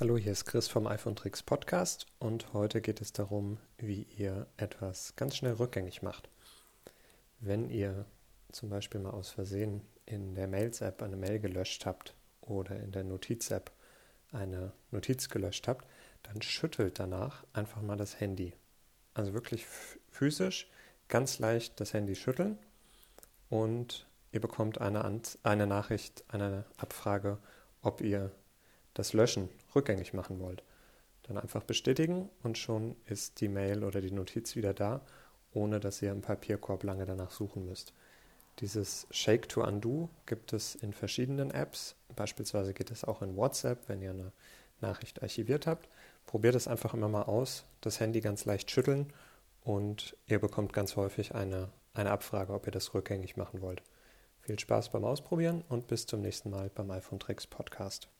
Hallo, hier ist Chris vom iPhone Tricks Podcast und heute geht es darum, wie ihr etwas ganz schnell rückgängig macht. Wenn ihr zum Beispiel mal aus Versehen in der Mails-App eine Mail gelöscht habt oder in der Notiz-App eine Notiz gelöscht habt, dann schüttelt danach einfach mal das Handy. Also wirklich physisch ganz leicht das Handy schütteln und ihr bekommt eine, eine Nachricht, eine Abfrage, ob ihr das Löschen rückgängig machen wollt, dann einfach bestätigen und schon ist die Mail oder die Notiz wieder da, ohne dass ihr im Papierkorb lange danach suchen müsst. Dieses Shake to Undo gibt es in verschiedenen Apps. Beispielsweise geht es auch in WhatsApp, wenn ihr eine Nachricht archiviert habt. Probiert es einfach immer mal aus, das Handy ganz leicht schütteln und ihr bekommt ganz häufig eine, eine Abfrage, ob ihr das rückgängig machen wollt. Viel Spaß beim Ausprobieren und bis zum nächsten Mal beim iPhone Tricks Podcast.